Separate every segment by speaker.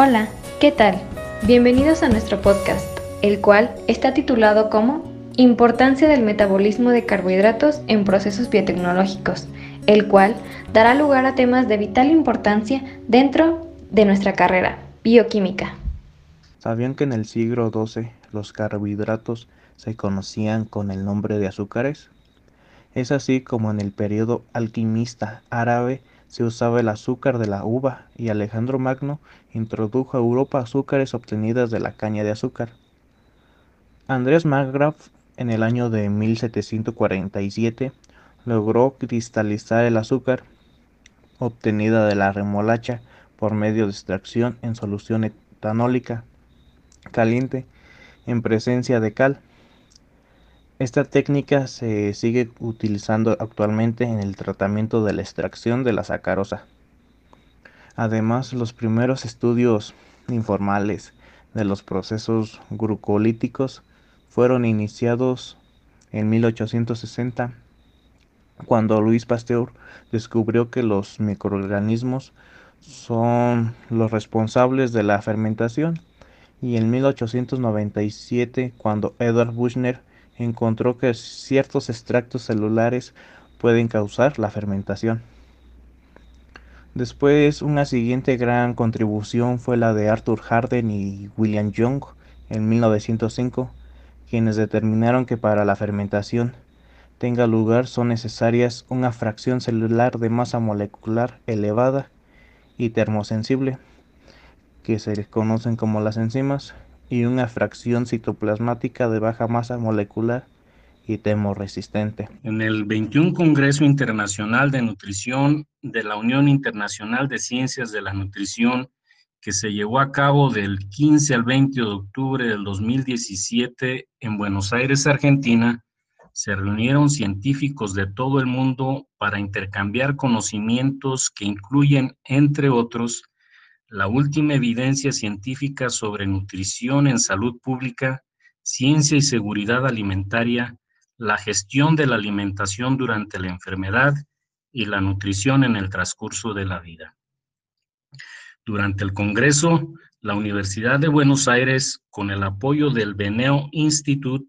Speaker 1: Hola, ¿qué tal? Bienvenidos a nuestro podcast, el cual está titulado como Importancia del metabolismo de carbohidratos en procesos biotecnológicos, el cual dará lugar a temas de vital importancia dentro de nuestra carrera, bioquímica.
Speaker 2: ¿Sabían que en el siglo XII los carbohidratos se conocían con el nombre de azúcares? Es así como en el periodo alquimista árabe se usaba el azúcar de la uva y Alejandro Magno introdujo a Europa azúcares obtenidas de la caña de azúcar. Andrés Margraf en el año de 1747 logró cristalizar el azúcar obtenida de la remolacha por medio de extracción en solución etanólica caliente en presencia de cal. Esta técnica se sigue utilizando actualmente en el tratamiento de la extracción de la sacarosa. Además, los primeros estudios informales de los procesos glucolíticos fueron iniciados en 1860, cuando Luis Pasteur descubrió que los microorganismos son los responsables de la fermentación, y en 1897, cuando Edward Buchner encontró que ciertos extractos celulares pueden causar la fermentación. Después, una siguiente gran contribución fue la de Arthur Harden y William Young en 1905, quienes determinaron que para la fermentación tenga lugar son necesarias una fracción celular de masa molecular elevada y termosensible, que se conocen como las enzimas, y una fracción citoplasmática de baja masa molecular y termoresistente.
Speaker 3: En el 21 Congreso Internacional de Nutrición de la Unión Internacional de Ciencias de la Nutrición, que se llevó a cabo del 15 al 20 de octubre del 2017 en Buenos Aires, Argentina, se reunieron científicos de todo el mundo para intercambiar conocimientos que incluyen, entre otros, la última evidencia científica sobre nutrición en salud pública, ciencia y seguridad alimentaria, la gestión de la alimentación durante la enfermedad y la nutrición en el transcurso de la vida. Durante el Congreso, la Universidad de Buenos Aires, con el apoyo del Beneo Institute,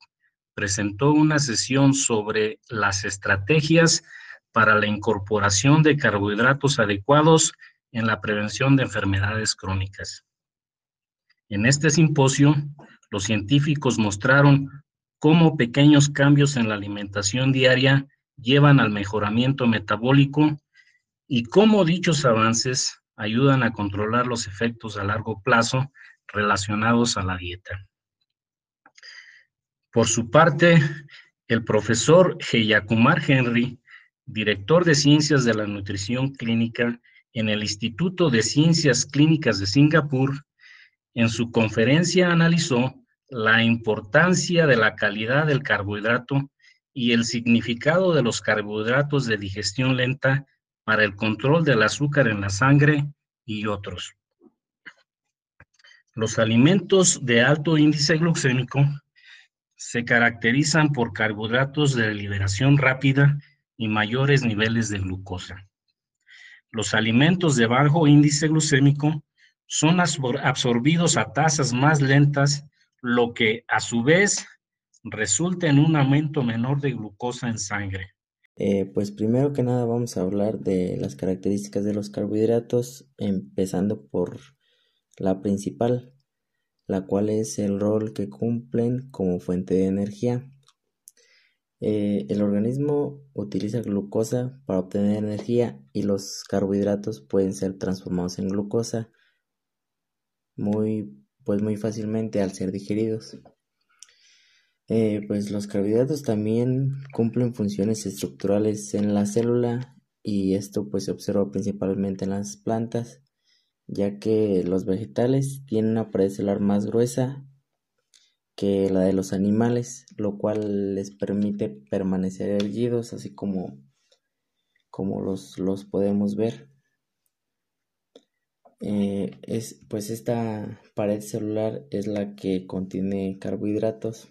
Speaker 3: presentó una sesión sobre las estrategias para la incorporación de carbohidratos adecuados en la prevención de enfermedades crónicas. En este simposio, los científicos mostraron cómo pequeños cambios en la alimentación diaria llevan al mejoramiento metabólico y cómo dichos avances ayudan a controlar los efectos a largo plazo relacionados a la dieta. Por su parte, el profesor Heyakumar Henry, director de Ciencias de la Nutrición Clínica en el Instituto de Ciencias Clínicas de Singapur, en su conferencia analizó la importancia de la calidad del carbohidrato y el significado de los carbohidratos de digestión lenta para el control del azúcar en la sangre y otros. Los alimentos de alto índice glucémico se caracterizan por carbohidratos de liberación rápida y mayores niveles de glucosa. Los alimentos de bajo índice glucémico son absorbidos a tasas más lentas, lo que a su vez resulta en un aumento menor de glucosa en sangre.
Speaker 4: Eh, pues primero que nada vamos a hablar de las características de los carbohidratos, empezando por la principal, la cual es el rol que cumplen como fuente de energía. Eh, el organismo utiliza glucosa para obtener energía y los carbohidratos pueden ser transformados en glucosa muy, pues muy fácilmente al ser digeridos. Eh, pues los carbohidratos también cumplen funciones estructurales en la célula y esto pues se observa principalmente en las plantas ya que los vegetales tienen una pared celular más gruesa que la de los animales, lo cual les permite permanecer erguidos, así como, como los, los podemos ver. Eh, es, pues esta pared celular es la que contiene carbohidratos.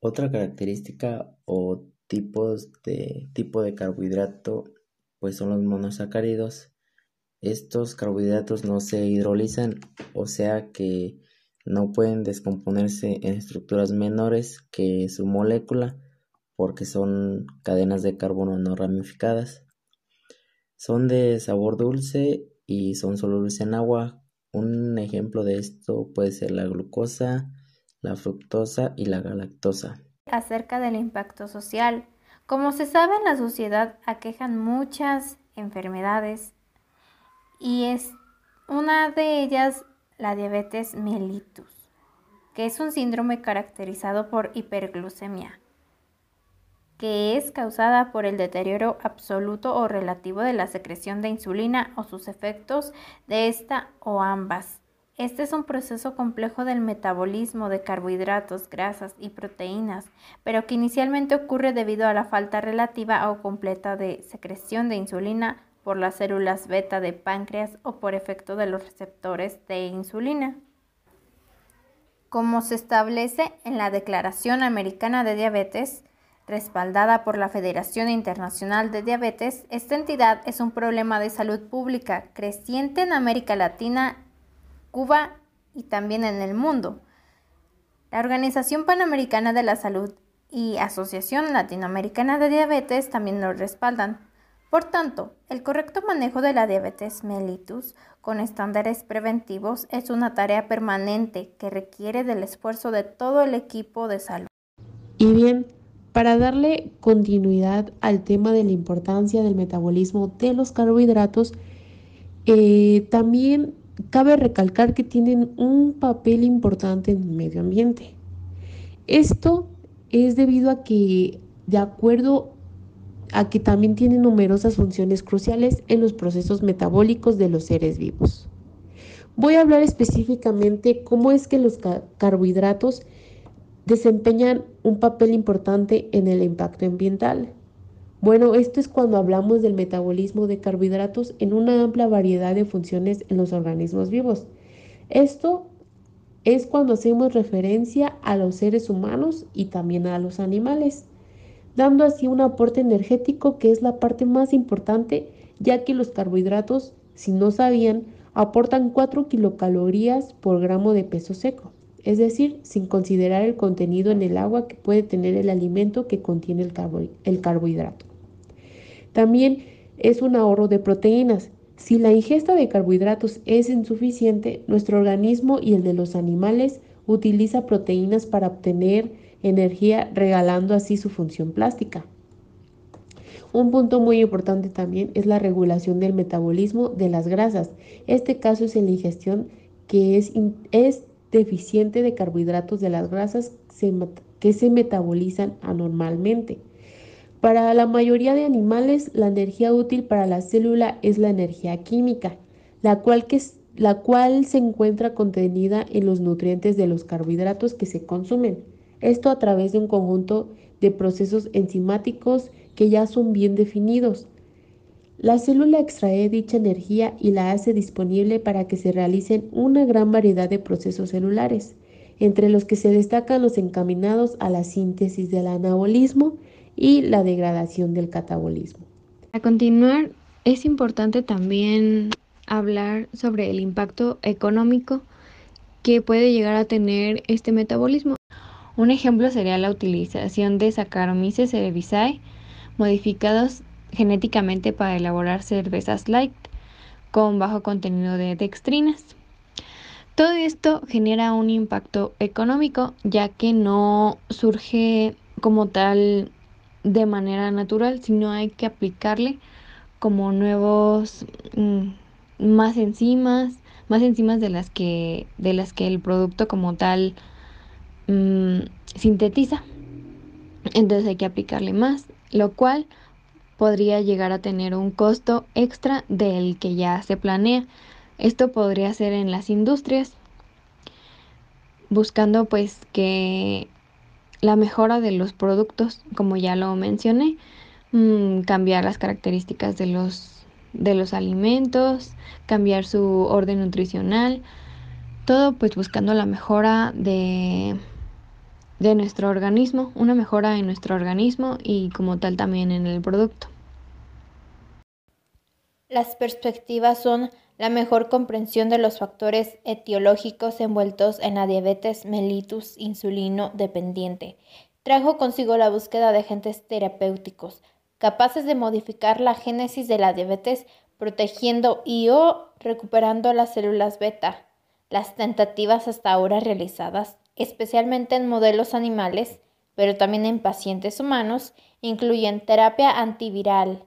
Speaker 4: Otra característica o tipos de tipo de carbohidrato pues son los monosacáridos. Estos carbohidratos no se hidrolizan, o sea que no pueden descomponerse en estructuras menores que su molécula porque son cadenas de carbono no ramificadas. Son de sabor dulce y son solubles en agua. Un ejemplo de esto puede ser la glucosa, la fructosa y la galactosa.
Speaker 1: Acerca del impacto social. Como se sabe en la sociedad aquejan muchas enfermedades y es una de ellas la diabetes mellitus, que es un síndrome caracterizado por hiperglucemia, que es causada por el deterioro absoluto o relativo de la secreción de insulina o sus efectos de esta o ambas. Este es un proceso complejo del metabolismo de carbohidratos, grasas y proteínas, pero que inicialmente ocurre debido a la falta relativa o completa de secreción de insulina por las células beta de páncreas o por efecto de los receptores de insulina. Como se establece en la Declaración Americana de Diabetes, respaldada por la Federación Internacional de Diabetes, esta entidad es un problema de salud pública creciente en América Latina, Cuba y también en el mundo. La Organización Panamericana de la Salud y Asociación Latinoamericana de Diabetes también lo respaldan. Por tanto, el correcto manejo de la diabetes mellitus con estándares preventivos es una tarea permanente que requiere del esfuerzo de todo el equipo de salud.
Speaker 5: Y bien, para darle continuidad al tema de la importancia del metabolismo de los carbohidratos, eh, también cabe recalcar que tienen un papel importante en el medio ambiente. Esto es debido a que, de acuerdo a que también tiene numerosas funciones cruciales en los procesos metabólicos de los seres vivos. Voy a hablar específicamente cómo es que los carbohidratos desempeñan un papel importante en el impacto ambiental. Bueno, esto es cuando hablamos del metabolismo de carbohidratos en una amplia variedad de funciones en los organismos vivos. Esto es cuando hacemos referencia a los seres humanos y también a los animales dando así un aporte energético que es la parte más importante, ya que los carbohidratos, si no sabían, aportan 4 kilocalorías por gramo de peso seco, es decir, sin considerar el contenido en el agua que puede tener el alimento que contiene el, el carbohidrato. También es un ahorro de proteínas. Si la ingesta de carbohidratos es insuficiente, nuestro organismo y el de los animales utiliza proteínas para obtener energía regalando así su función plástica. Un punto muy importante también es la regulación del metabolismo de las grasas. Este caso es en la ingestión que es, es deficiente de carbohidratos de las grasas que se metabolizan anormalmente. Para la mayoría de animales, la energía útil para la célula es la energía química, la cual, que, la cual se encuentra contenida en los nutrientes de los carbohidratos que se consumen esto a través de un conjunto de procesos enzimáticos que ya son bien definidos. La célula extrae dicha energía y la hace disponible para que se realicen una gran variedad de procesos celulares, entre los que se destacan los encaminados a la síntesis del anabolismo y la degradación del catabolismo.
Speaker 1: A continuar, es importante también hablar sobre el impacto económico que puede llegar a tener este metabolismo. Un ejemplo sería la utilización de Saccharomyces cerevisiae modificados genéticamente para elaborar cervezas light con bajo contenido de dextrinas. Todo esto genera un impacto económico ya que no surge como tal de manera natural, sino hay que aplicarle como nuevos mm, más enzimas, más enzimas de las que de las que el producto como tal Mm, sintetiza. Entonces hay que aplicarle más, lo cual podría llegar a tener un costo extra del que ya se planea. Esto podría ser en las industrias, buscando pues que la mejora de los productos, como ya lo mencioné, mm, cambiar las características de los, de los alimentos, cambiar su orden nutricional, todo pues buscando la mejora de de nuestro organismo, una mejora en nuestro organismo y como tal también en el producto. Las perspectivas son la mejor comprensión de los factores etiológicos envueltos en la diabetes mellitus insulino dependiente. Trajo consigo la búsqueda de agentes terapéuticos capaces de modificar la génesis de la diabetes protegiendo y o recuperando las células beta. Las tentativas hasta ahora realizadas, especialmente en modelos animales, pero también en pacientes humanos, incluyen terapia antiviral,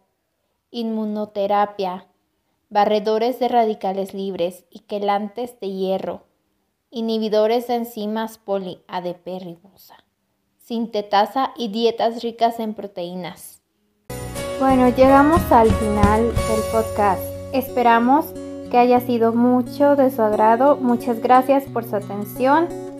Speaker 1: inmunoterapia, barredores de radicales libres y quelantes de hierro, inhibidores de enzimas poli-ADP sintetasa y dietas ricas en proteínas. Bueno, llegamos al final del podcast. Esperamos que haya sido mucho de su agrado. Muchas gracias por su atención.